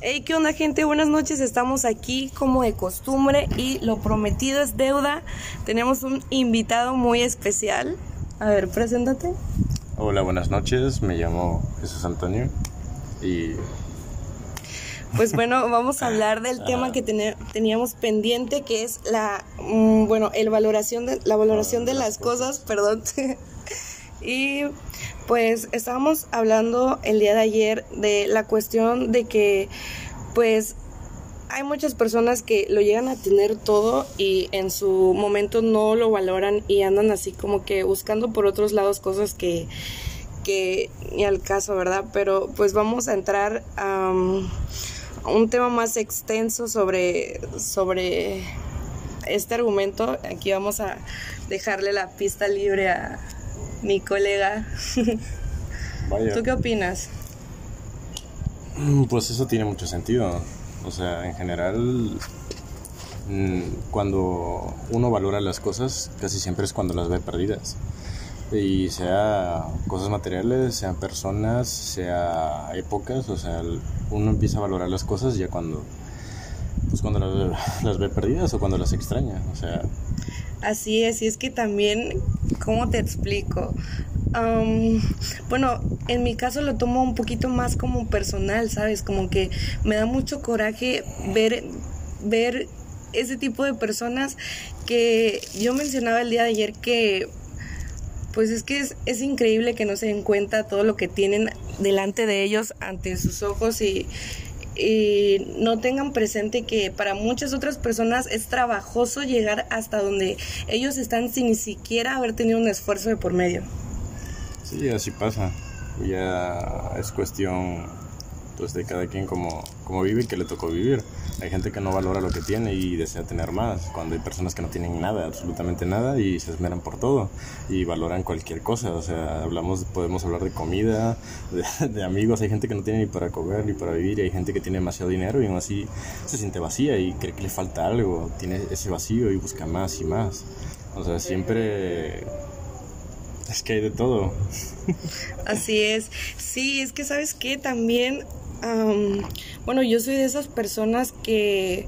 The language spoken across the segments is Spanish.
Hey, ¿qué onda gente? Buenas noches, estamos aquí como de costumbre y lo prometido es deuda. Tenemos un invitado muy especial. A ver, preséntate. Hola, buenas noches, me llamo Jesús Antonio y... Pues bueno, vamos a hablar del tema que teníamos pendiente, que es la, mm, bueno, el valoración de, la valoración de las cosas, perdón. y pues estábamos hablando el día de ayer de la cuestión de que pues hay muchas personas que lo llegan a tener todo y en su momento no lo valoran y andan así como que buscando por otros lados cosas que, que ni al caso, ¿verdad? Pero pues vamos a entrar a, un tema más extenso sobre, sobre este argumento. Aquí vamos a dejarle la pista libre a, mi colega. ¿Tú qué opinas? Mm, pues eso tiene mucho sentido. O sea, en general, mm, cuando uno valora las cosas, casi siempre es cuando las ve perdidas. Y sea cosas materiales, sean personas, sea épocas, o sea, uno empieza a valorar las cosas ya cuando, pues cuando las, las ve perdidas o cuando las extraña. O sea, Así es, y es que también, ¿cómo te explico? bueno, en mi caso lo tomo un poquito más como personal, ¿sabes? Como que me da mucho coraje ver, ver ese tipo de personas que yo mencionaba el día de ayer que pues es que es, es, increíble que no se den cuenta todo lo que tienen delante de ellos ante sus ojos y, y no tengan presente que para muchas otras personas es trabajoso llegar hasta donde ellos están sin ni siquiera haber tenido un esfuerzo de por medio. Sí, así pasa. Ya es cuestión pues de cada quien como, como vive y que le tocó vivir. Hay gente que no valora lo que tiene y desea tener más, cuando hay personas que no tienen nada, absolutamente nada, y se esmeran por todo y valoran cualquier cosa. O sea, hablamos, podemos hablar de comida, de, amigos, hay gente que no tiene ni para comer ni para vivir, y hay gente que tiene demasiado dinero y aún así se siente vacía y cree que le falta algo, tiene ese vacío y busca más y más. O sea, siempre es que hay de todo. Así es. Sí, es que sabes que también bueno, yo soy de esas personas que...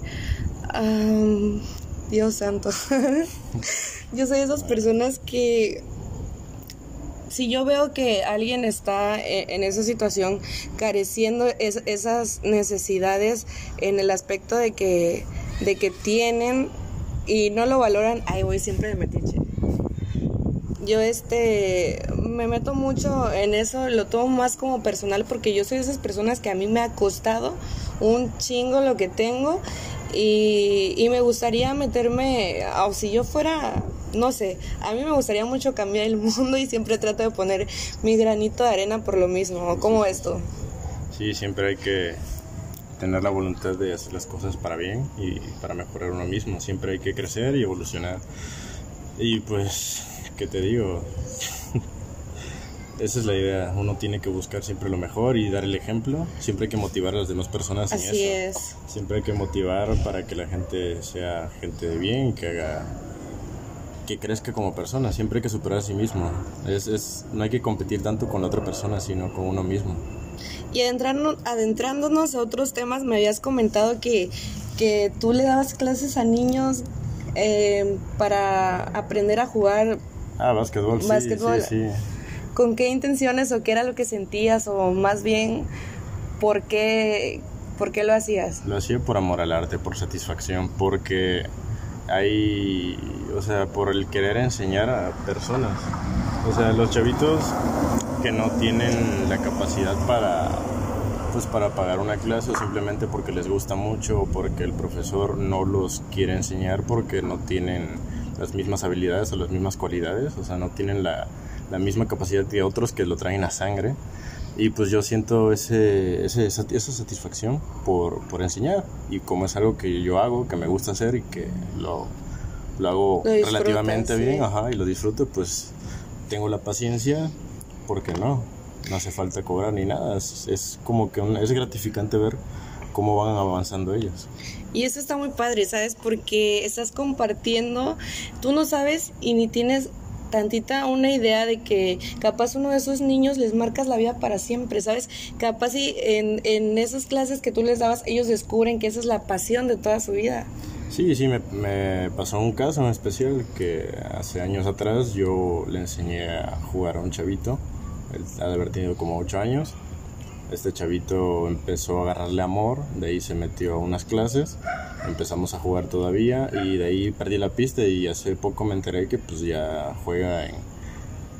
Dios santo. yo soy de esas personas que... Si yo veo que alguien está e, en esa situación careciendo esas necesidades en el aspecto de que, de que tienen y no lo valoran, ahí voy siempre de metiche yo este me meto mucho en eso, lo tomo más como personal porque yo soy de esas personas que a mí me ha costado un chingo lo que tengo y, me gustaría meterme, o si yo fuera, no sé, a mí me gustaría mucho cambiar el mundo y siempre trato de poner mi granito de arena por lo mismo. ¿Cómo esto? Sí, siempre hay que tener la voluntad de hacer las cosas para bien y para mejorar uno mismo. Siempre hay que crecer y evolucionar. Y pues ¿qué te digo? Esa es la idea. Uno tiene que buscar siempre lo mejor y dar el ejemplo. Siempre hay que motivar a las demás personas. Así es. Siempre hay que motivar para que la gente sea gente de bien que haga que crezca como persona. Siempre hay que superar a sí mismo. Es, es, no hay que competir tanto con la otra persona, sino con uno mismo. Y adentrándonos a otros temas, me habías comentado que, que tú le dabas clases a niños eh, para aprender a jugar Ah, básquetbol, sí, sí, ¿Con qué intenciones o qué era lo que sentías o más bien por qué, por qué lo hacías? Lo hacía por amor al arte, por satisfacción, porque hay, o sea, por el querer enseñar a personas. O sea, los chavitos que no tienen la capacidad para pues para pagar una clase o simplemente porque les gusta mucho o porque el profesor no los quiere enseñar porque no tienen las mismas habilidades o las mismas cualidades, o sea, no tienen la, la misma capacidad que otros que lo traen a sangre. Y pues yo siento ese, ese esa, satisfacción por, por, enseñar. Y como es algo que yo hago, que me gusta hacer y que lo, lo hago relativamente bien, ajá, y lo disfruto, pues tengo la paciencia, porque no, no hace falta cobrar ni nada. Es, es como que es gratificante ver cómo van avanzando ellos. Y eso está muy padre, ¿sabes? Porque estás compartiendo, tú no sabes y ni tienes tantita una idea de que capaz uno de esos niños les marcas la vida para siempre, ¿sabes? Capaz y en, en esas clases que tú les dabas, ellos descubren que esa es la pasión de toda su vida. Sí, sí, me, me, pasó un caso en especial que hace años atrás yo le enseñé a jugar a un chavito, él ha de haber tenido como 8 años. Este chavito empezó a agarrarle amor, de ahí se metió a unas clases, empezamos a jugar todavía y de ahí perdí la pista y hace poco me enteré que pues ya juega en,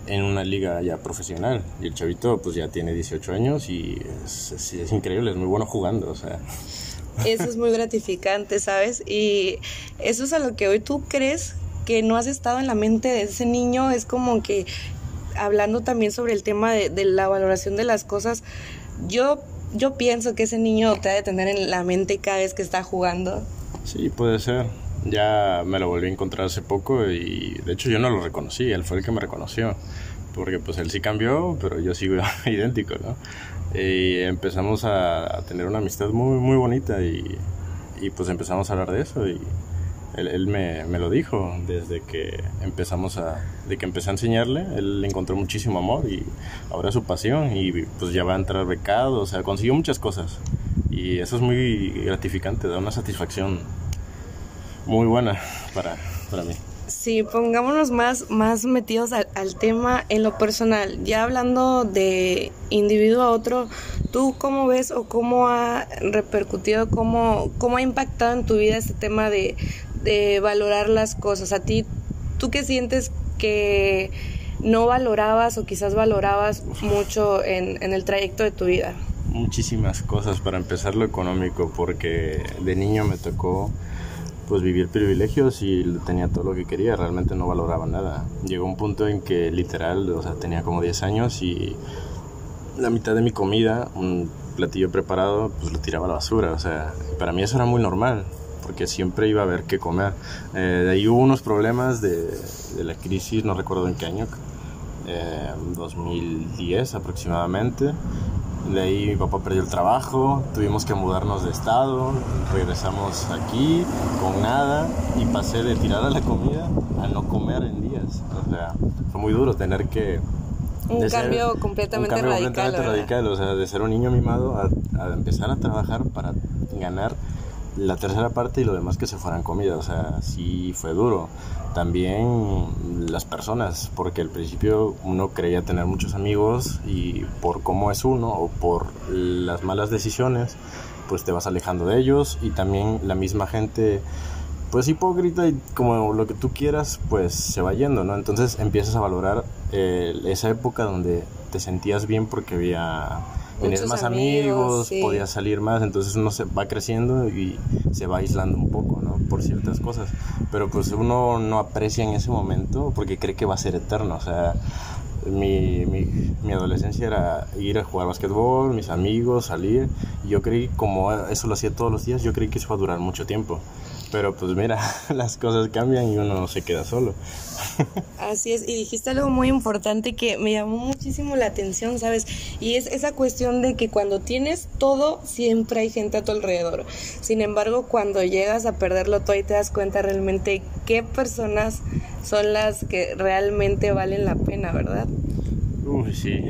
en una liga ya profesional y el chavito pues ya tiene 18 años y es, es, increíble, es muy bueno jugando, o sea... Eso es muy gratificante, ¿sabes? Y eso es a lo que hoy tú crees que no has estado en la mente de ese niño. Es como que hablando también sobre el tema de, de la valoración de las cosas, yo, yo pienso que ese niño te ha de tener en la mente cada vez que está jugando. Sí, puede ser. Ya me lo volví a encontrar hace poco y de hecho yo no lo reconocí, él fue el que me reconoció. Porque pues él sí cambió, pero yo sigo idéntico, ¿no? y empezamos a, tener una amistad muy, muy bonita y, y, pues empezamos a hablar de eso y él, me, me, lo dijo desde que empezamos a, de que empecé a enseñarle, él encontró muchísimo amor y ahora es su pasión y pues ya va a entrar becado, o sea, consiguió muchas cosas y eso es muy gratificante, da una satisfacción muy buena para, para mí. Sí, pongámonos más, más metidos al, al, tema en lo personal. Ya hablando de individuo a otro, ¿tú cómo ves o cómo ha repercutido, cómo, cómo ha impactado en tu vida este tema de, de valorar las cosas? A ti, ¿tú qué sientes que no valorabas o quizás valorabas mucho en, en el trayecto de tu vida? Muchísimas cosas, para empezar lo económico, porque de niño me tocó pues vivir privilegios y tenía todo lo que quería, realmente no valoraba nada. Llegó un punto en que literal, o sea, tenía como 10 años y la mitad de mi comida, un platillo preparado, pues lo tiraba a la basura, o sea, para mí eso era muy normal, porque siempre iba a haber que comer. Eh, de ahí hubo unos problemas de, de, la crisis, no recuerdo en qué año, eh, 2010 aproximadamente, de ahí mi papá perdió el trabajo, tuvimos que mudarnos de estado, regresamos aquí con nada y pasé de tirar a la comida a no comer en días. O sea, fue muy duro tener que... Un cambio ser, completamente un cambio radical. Completamente radical, o sea, de ser un niño mimado a, a, empezar a trabajar para ganar la tercera parte y lo demás que se fueran comida. O sea, sí fue duro. También las personas, porque al principio uno creía tener muchos amigos y por cómo es uno o por las malas decisiones, pues te vas alejando de ellos y también la misma gente pues hipócrita y como lo que tú quieras, pues se va yendo, ¿no? Entonces empiezas a valorar eh, esa época donde te sentías bien porque había tenías más amigos, amigos sí. podías salir más, entonces uno se va creciendo y se va aislando un poco, ¿no? Por ciertas cosas. Pero pues uno no aprecia en ese momento porque cree que va a ser eterno, o sea, mi, mi, mi adolescencia era ir a jugar basquetbol, mis amigos, salir, yo creí, como eso lo hacía todos los días, yo creí que eso iba a durar mucho tiempo. Pero pues mira, las cosas cambian y uno se queda solo. Así es, y dijiste algo muy importante que me llamó muchísimo la atención, ¿sabes? Y es esa cuestión de que cuando tienes todo, siempre hay gente a tu alrededor. Sin embargo, cuando llegas a perderlo todo y te das cuenta realmente qué personas son las que realmente valen la pena, ¿verdad? Uy, sí.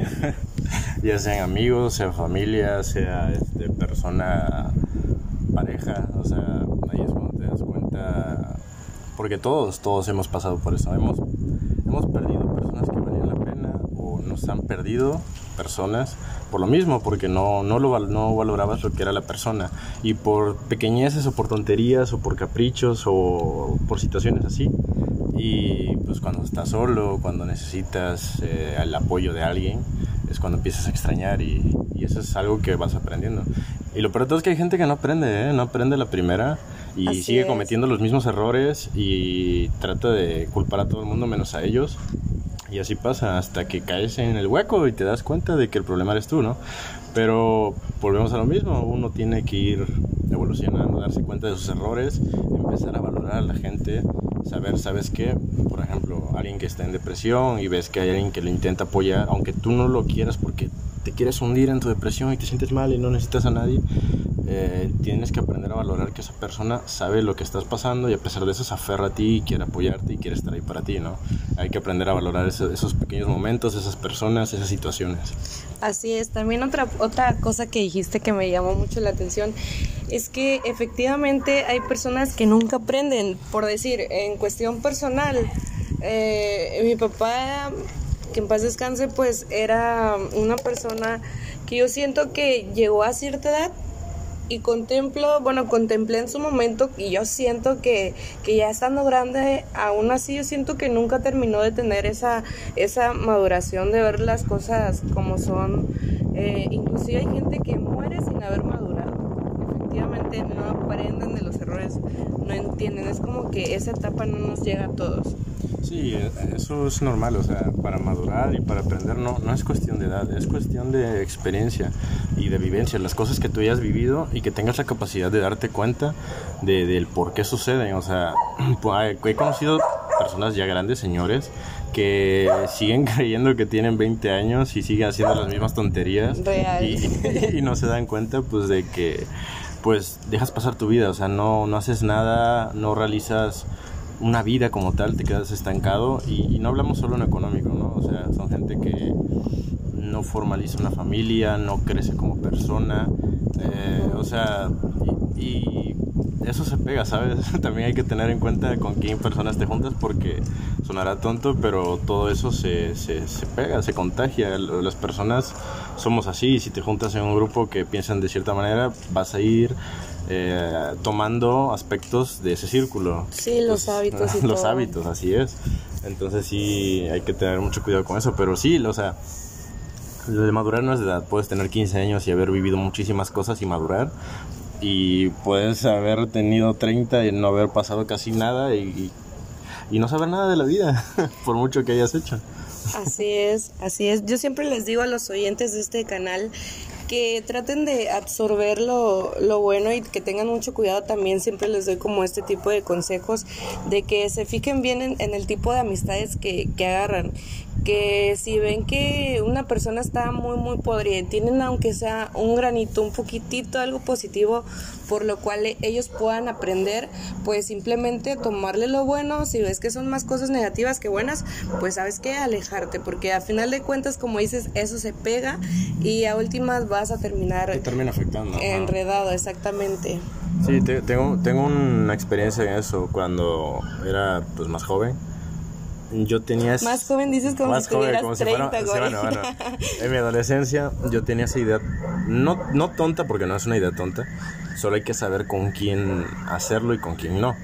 ya sean amigos, sea familia, sea este, persona, pareja, o sea, ahí es cuando te das cuenta porque todos, todos hemos pasado por eso. Hemos, hemos perdido personas que valían la pena o nos han perdido personas por lo mismo, porque no, no, lo, no valorabas lo que era la persona. Y por pequeñeces o por tonterías o por caprichos o por situaciones así. Y pues cuando estás solo, cuando necesitas eh, el apoyo de alguien, es cuando empiezas a extrañar y, y, eso es algo que vas aprendiendo. Y lo peor de todo es que hay gente que no aprende, ¿eh? no aprende la primera y Así sigue es. cometiendo los mismos errores y trata de culpar a todo el mundo menos a ellos. Y así pasa hasta que caes en el hueco y te das cuenta de que el problema eres tú, ¿no? Pero volvemos a lo mismo, uno tiene que ir evolucionando, darse cuenta de sus errores, empezar a valorar a la gente, saber, ¿sabes qué? Por ejemplo, alguien que está en depresión y ves que hay alguien que lo intenta apoyar, aunque tú no lo quieras porque te quieres hundir en tu depresión y te sientes mal y no necesitas a nadie, eh, tienes que aprender a valorar que esa persona sabe lo que estás pasando y a pesar de eso se aferra a ti y quiere apoyarte y quiere estar ahí para ti, ¿no? Hay que aprender a valorar esos pequeños momentos, esas personas, esas situaciones. Así es, también otra, otra cosa que dijiste que me llamó mucho la atención es que efectivamente hay personas que nunca aprenden, por decir, en cuestión personal, eh, mi papá, que en paz descanse, pues era una persona que yo siento que llegó a cierta edad y contemplo, bueno, contemplé en su momento y yo siento que, que, ya estando grande, aún así yo siento que nunca terminó de tener esa, esa maduración de ver las cosas como son. Eh, inclusive hay gente que muere sin haber madurado. No aprenden de los errores, no entienden, es como que esa etapa no nos llega a todos. Sí, eso es normal, o sea, para madurar y para aprender no, no es cuestión de edad, es cuestión de experiencia y de vivencia, las cosas que tú hayas vivido y que tengas la capacidad de darte cuenta de, del por qué suceden. O sea, he conocido personas ya grandes, señores, que siguen creyendo que tienen 20 años y siguen haciendo las mismas tonterías y, y, no se dan cuenta pues de que pues dejas pasar tu vida, o sea, no, no haces nada, no realizas una vida como tal, te quedas estancado y, no hablamos solo en económico, ¿no? O sea, son gente que no formaliza una familia, no crece como persona, eh, o sea, y, eso se pega, ¿sabes? También hay que tener en cuenta con quién personas te juntas porque sonará tonto, pero todo eso se, se, se pega, se contagia. Las personas somos así, si te juntas en un grupo que piensan de cierta manera, vas a ir eh, tomando aspectos de ese círculo. Sí, los hábitos. Y los hábitos, así es. Entonces sí, hay que tener mucho cuidado con eso, pero sí, o sea, de madurar no es de edad. Puedes tener 15 años y haber vivido muchísimas cosas y madurar. Y puedes haber tenido 30 y no haber pasado casi nada y, y no saber nada de la vida, por mucho que hayas hecho. Así es, así es. Yo siempre les digo a los oyentes de este canal que traten de absorber lo, lo, bueno y que tengan mucho cuidado también. Siempre les doy como este tipo de consejos de que se fijen bien en, en el tipo de amistades que, que agarran que si ven que una persona está muy muy podrida y tienen aunque sea un granito, un poquitito algo positivo por lo cual ellos puedan aprender, pues simplemente tomarle lo bueno, si ves que son más cosas negativas que buenas, pues sabes que alejarte, porque a final de cuentas, como dices, eso se pega y a últimas vas a terminar termina afectando. Enredado, exactamente. Sí, tengo, tengo una experiencia en eso cuando era pues más joven yo tenía... Más joven dices como más si joven, como 30, si fuera, bueno, bueno, en mi adolescencia yo tenía esa idea, no, no tonta porque no es una idea tonta, solo hay que saber con quién hacerlo y con quién no.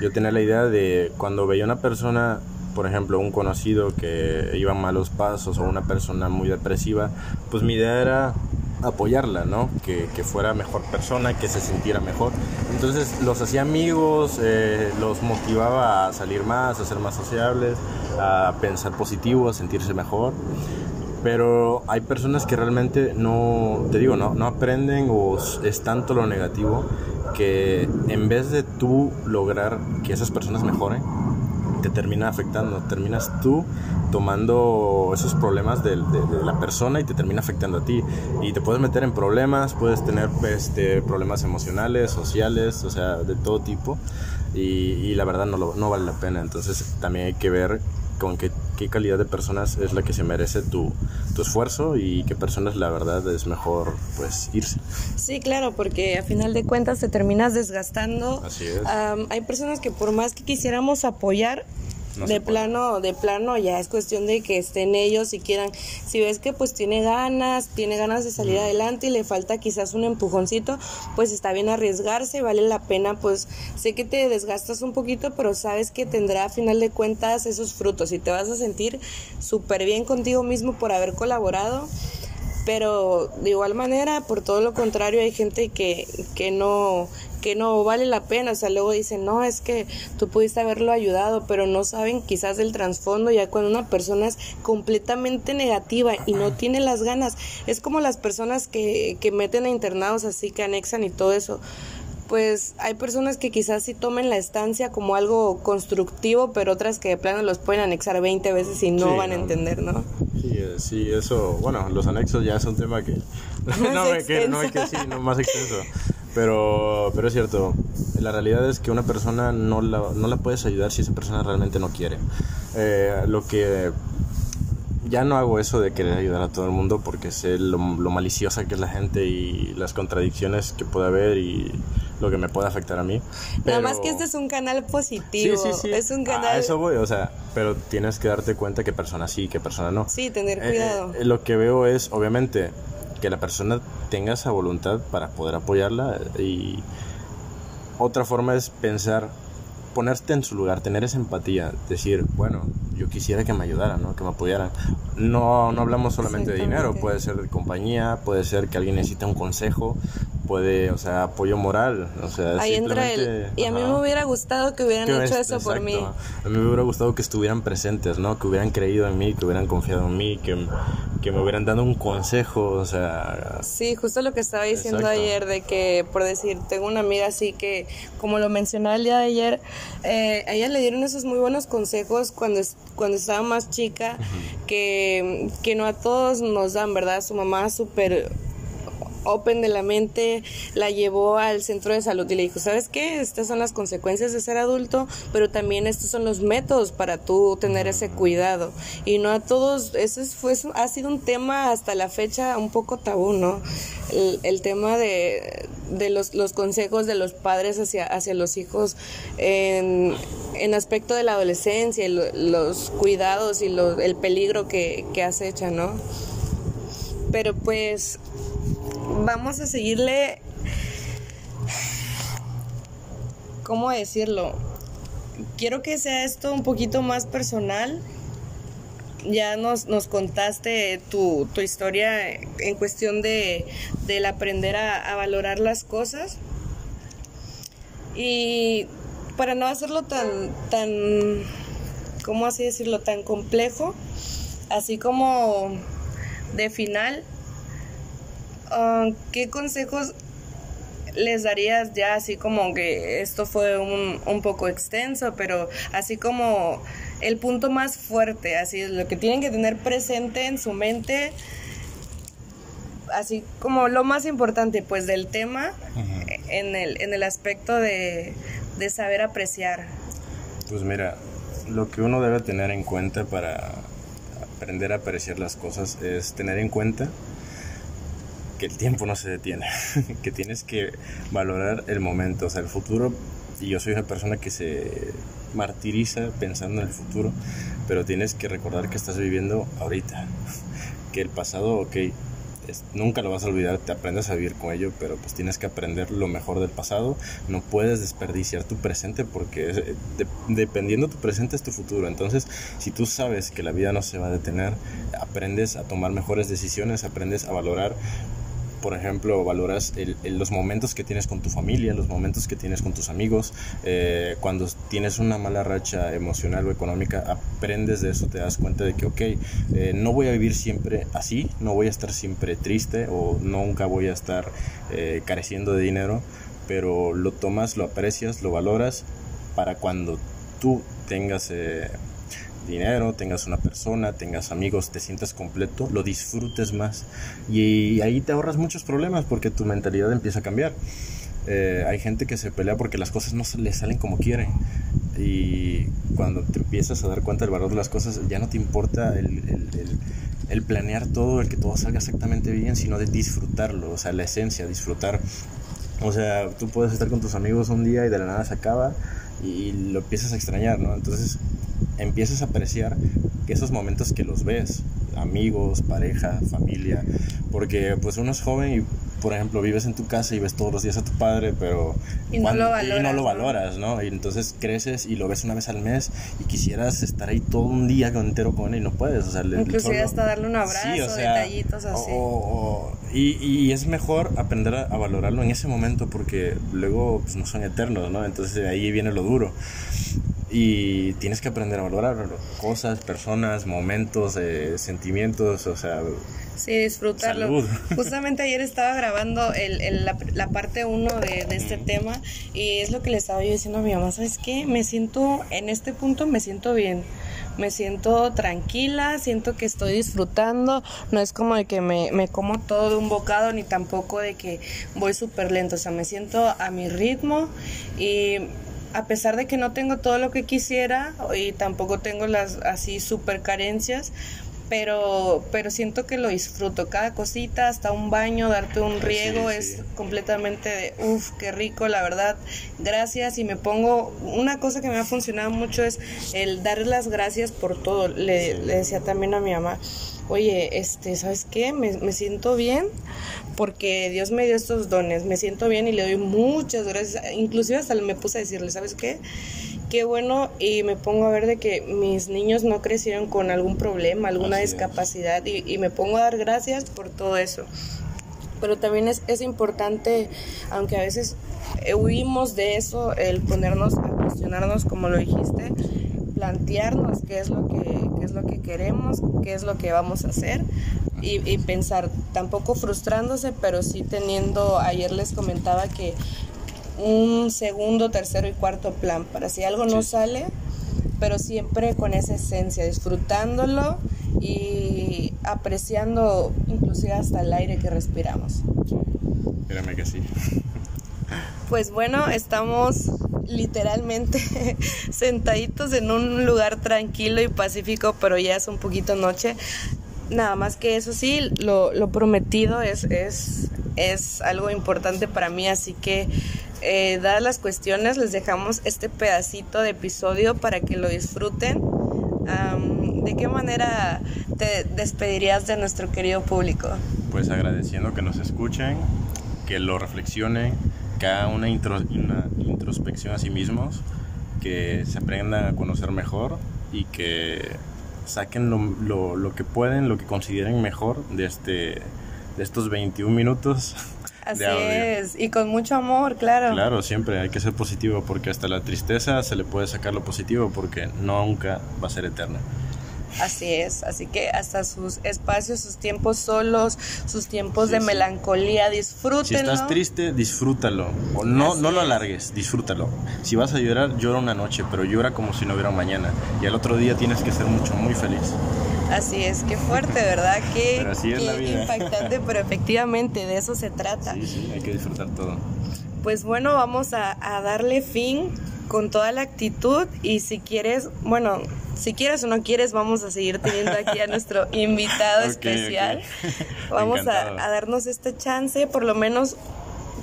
Yo tenía la idea de cuando veía una persona, por ejemplo, un conocido que iba a malos pasos o una persona muy depresiva, pues mi idea era apoyarla, ¿no? Que, que, fuera mejor persona, que se sintiera mejor. Entonces los hacía amigos, eh, los motivaba a salir más, a ser más sociables, a pensar positivo, a sentirse mejor. Pero hay personas que realmente no, te digo, no, no aprenden o es tanto lo negativo que en vez de tú lograr que esas personas mejoren, te termina afectando. Terminas tú tomando esos problemas de, la persona y te termina afectando a ti. Y te puedes meter en problemas, puedes tener este, problemas emocionales, sociales, o sea, de todo tipo. Y, la verdad no, no vale la pena. Entonces también hay que ver con qué, qué, calidad de personas es la que se merece tu, tu, esfuerzo y qué personas la verdad es mejor pues irse. Sí, claro, porque a final de cuentas te terminas desgastando. Así es. hay personas que por más que quisiéramos apoyar, de plano, de plano ya es cuestión de que estén ellos y quieran. Si ves que pues tiene ganas, tiene ganas de salir adelante y le falta quizás un empujoncito, pues está bien arriesgarse, vale la pena, pues sé que te desgastas un poquito, pero sabes que tendrá a final de cuentas esos frutos y te vas a sentir súper bien contigo mismo por haber colaborado. Pero de igual manera, por todo lo contrario, hay gente que, que no que no vale la pena, o sea, luego dicen, no, es que tú pudiste haberlo ayudado, pero no saben quizás el trasfondo, ya cuando una persona es completamente negativa y no tiene las ganas, es como las personas que, que meten a internados así, que anexan y todo eso, pues hay personas que quizás sí tomen la estancia como algo constructivo, pero otras que de plano los pueden anexar 20 veces y no van a entender, ¿no? Sí, eh, sí, eso, bueno, los anexos ya es un tema que no, me, que, no que sí, no más extenso. Pero, pero es cierto, la realidad es que una persona no la, no la puedes ayudar si esa persona realmente no quiere. Eh, lo que ya no hago eso de querer ayudar a todo el mundo porque sé lo, maliciosa que es la gente y las contradicciones que puede haber y lo que me puede afectar a mí. Nada más que este es un canal positivo. Sí, sí, sí. Es un canal... A eso voy, o sea, pero tienes que darte cuenta que persona sí, que persona no. Sí, tener eh, cuidado. Eh, lo que veo es, obviamente, que la persona tenga esa voluntad para poder apoyarla y otra forma es pensar ponerte en su lugar, tener esa empatía, decir, bueno, yo quisiera que me ayudaran, ¿no? que me apoyaran. No, no hablamos solamente de dinero, puede ser de compañía, puede ser que alguien necesita un consejo, puede, o sea, apoyo moral, o sea, Ahí entra el... Y a mí me hubiera gustado que hubieran hecho eso por mí. A mí me hubiera gustado que estuvieran presentes, ¿no? Que hubieran creído en mí, que hubieran confiado en mí, que, que me hubieran dado un consejo, o sea... Sí, justo lo que estaba diciendo ayer, de que, por decir, tengo una amiga así que, como lo mencionaba el día de ayer, eh, a ella le dieron esos muy buenos consejos cuando, cuando estaba más chica, que, que no a todos nos dan, ¿verdad? Su mamá súper open de la mente, la llevó al centro de salud y le dijo, ¿sabes qué? Estas son las consecuencias de ser adulto, pero también estos son los métodos para tú tener ese cuidado. Y no a todos, eso fue, ha sido un tema hasta la fecha un poco tabú, ¿no? El, tema de, de los, los, consejos de los padres hacia, hacia los hijos en, en aspecto de la adolescencia, los cuidados y el peligro que, que acecha, ¿no? Pero pues vamos a seguirle, ¿cómo decirlo? Quiero que sea esto un poquito más personal. Ya nos, nos contaste tu, historia en cuestión de, del aprender a, a valorar las cosas. Y para no hacerlo tan, tan, ¿cómo así decirlo? Tan complejo, así como de final, Ah, ¿qué consejos les darías ya así como que esto fue un, un, poco extenso, pero así como el punto más fuerte, así es lo que tienen que tener presente en su mente, así como lo más importante pues del tema en, el, en el aspecto de, de saber apreciar. Pues mira, lo que uno debe tener en cuenta para aprender a apreciar las cosas es tener en cuenta que el tiempo no se detiene, que tienes que valorar el momento, o sea, el futuro. Y yo soy una persona que se martiriza pensando en el futuro, pero tienes que recordar que estás viviendo ahorita, que el pasado, ok, nunca lo vas a olvidar, te aprendes a vivir con ello, pero pues tienes que aprender lo mejor del pasado, no puedes desperdiciar tu presente porque eh, dependiendo tu presente es tu futuro, entonces si tú sabes que la vida no se va a detener, aprendes a tomar mejores decisiones, aprendes a valorar por ejemplo, valoras los momentos que tienes con tu familia, los momentos que tienes con tus amigos. Eh, cuando tienes una mala racha emocional o económica, aprendes de eso, te das cuenta de que, ok, eh, no voy a vivir siempre así, no voy a estar siempre triste o nunca voy a estar eh, careciendo de dinero, pero lo tomas, lo aprecias, lo valoras para cuando tú tengas dinero, tengas una persona, tengas amigos, te sientas completo, lo disfrutes más. Y ahí te ahorras muchos problemas porque tu mentalidad empieza a cambiar. Eh, hay gente que se pelea porque las cosas no le salen como quieren. Y cuando te empiezas a dar cuenta del valor de las cosas, ya no te importa el, el, el planear todo, el que todo salga exactamente bien, sino de disfrutarlo, o sea, la esencia, disfrutar. O sea, tú puedes estar con tus amigos un día y de la nada se acaba y lo empiezas a extrañar, ¿no? Entonces empiezas a apreciar que esos momentos que los ves, amigos, pareja, familia, porque pues uno es joven y por ejemplo vives en tu casa y ves todos los días a tu padre, pero y no, lo, valoras, y no lo valoras, ¿no? Y entonces creces y lo ves una vez al mes y quisieras estar ahí todo un día entero con él y no puedes, o sea, inclusive hasta darle un abrazo, detallitos así. y, y, es mejor aprender a, valorarlo en ese momento porque luego pues, no son eternos, ¿no? Entonces ahí viene lo duro y tienes que aprender a valorar cosas, personas, momentos, eh, sentimientos, o sea... Sí, disfrutarlo. Salud. Justamente ayer estaba grabando el, el- la, la parte 1 de, de este tema y es lo que le estaba yo diciendo a mi mamá, ¿sabes qué? Me siento, en este punto me siento bien. Me siento tranquila, siento que estoy disfrutando, no es como de que me, me como todo de un bocado, ni tampoco de que voy súper lento, o sea, me siento a mi ritmo y a pesar de que no tengo todo lo que quisiera y tampoco tengo las así super carencias, pero pero siento que lo disfruto. Cada cosita hasta un baño darte un riego sí. es completamente de uff qué rico la verdad gracias y me pongo una cosa que me ha funcionado mucho es el dar las gracias por todo. Le, le decía también a mi mamá oye este sabes qué me, me siento bien porque Dios me dio estos dones me siento bien y le doy muchas gracias inclusive hasta me puse a decirle sabes qué qué bueno y me pongo a ver de que mis niños no crecieron con algún problema, alguna Así discapacidad y, y me pongo a dar gracias por todo eso. Pero también es, es importante, aunque a veces huimos de eso, el ponernos a cuestionarnos, como lo dijiste, plantearnos qué es lo que, qué es lo que queremos, qué es lo que vamos a hacer y, y pensar, tampoco frustrándose, pero sí teniendo, ayer les comentaba que un segundo, tercero y cuarto plan para si algo no Sí. sale, pero siempre con esa esencia, disfrutándolo y apreciando inclusive hasta el aire que respiramos. Créeme que sí. Pues bueno, estamos literalmente sentaditos en un lugar tranquilo y pacífico, pero ya es un poquito noche. Nada más que eso sí, lo, lo prometido es, es, es algo importante para mí, así que eh, dadas las cuestiones, les dejamos este pedacito de episodio para que lo disfruten. Am, ¿De qué manera te despedirías de nuestro querido público? Pues agradeciendo que nos escuchen, que lo reflexionen, que hagan una, intro- una introspección a sí mismos, que se aprendan a conocer mejor y que saquen lo- lo que pueden, lo que consideren mejor de, este, de estos 21 minutos Así es, y con mucho amor, claro. Claro, siempre hay que ser positivo porque hasta la tristeza se le puede sacar lo positivo porque nunca va a ser eterna. Así es, así que hasta sus espacios, sus tiempos solos, sus tiempos Sí, de sí. melancolía, Si disfrútenlo. estás triste, disfrútalo. O no, Así no lo es. alargues, disfrútalo. Si vas a llorar, llora una noche, pero llora como si no hubiera mañana. Y al otro día tienes que ser mucho, muy feliz. Así es, qué fuerte, ¿verdad? Qué, Pero así es qué la vida. impactante, pero efectivamente de eso se trata. Sí, sí, hay que disfrutar todo. Pues bueno, vamos a, a darle fin con toda la actitud y si quieres, bueno, si quieres o no quieres, vamos a seguir teniendo aquí a nuestro invitado especial. Vamos a, darnos este chance, por lo menos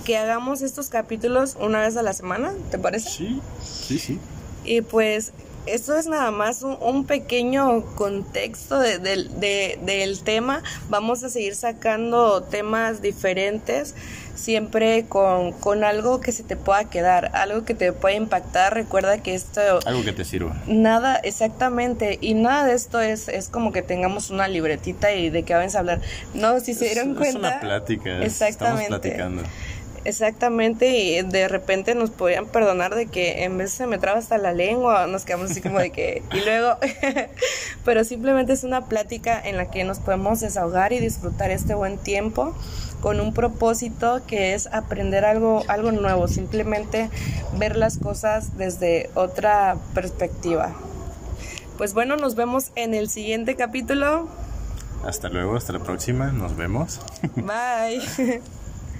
que hagamos estos capítulos una vez a la semana, ¿te parece? Sí, sí, sí. Y pues esto es nada más un, un pequeño contexto de- del- de- del tema. Vamos a seguir sacando temas diferentes, siempre con, con algo que se te pueda quedar, algo que te pueda impactar. Recuerda que esto... Algo que te sirva. Nada, exactamente, y nada de esto es, es como que tengamos una libretita y de que vamos a hablar. No, si se dieron es, cuenta. Es una plática. Exactamente. Estamos platicando. Exactamente, y de repente nos podían perdonar de que en vez se me traba hasta la lengua, nos quedamos así como de que, y luego, pero simplemente es una plática en la que nos podemos desahogar y disfrutar este buen tiempo con un propósito que es aprender algo, algo nuevo, simplemente ver las cosas desde otra perspectiva. Pues bueno, nos vemos en el siguiente capítulo. Hasta luego, hasta la próxima. Nos vemos. Bye.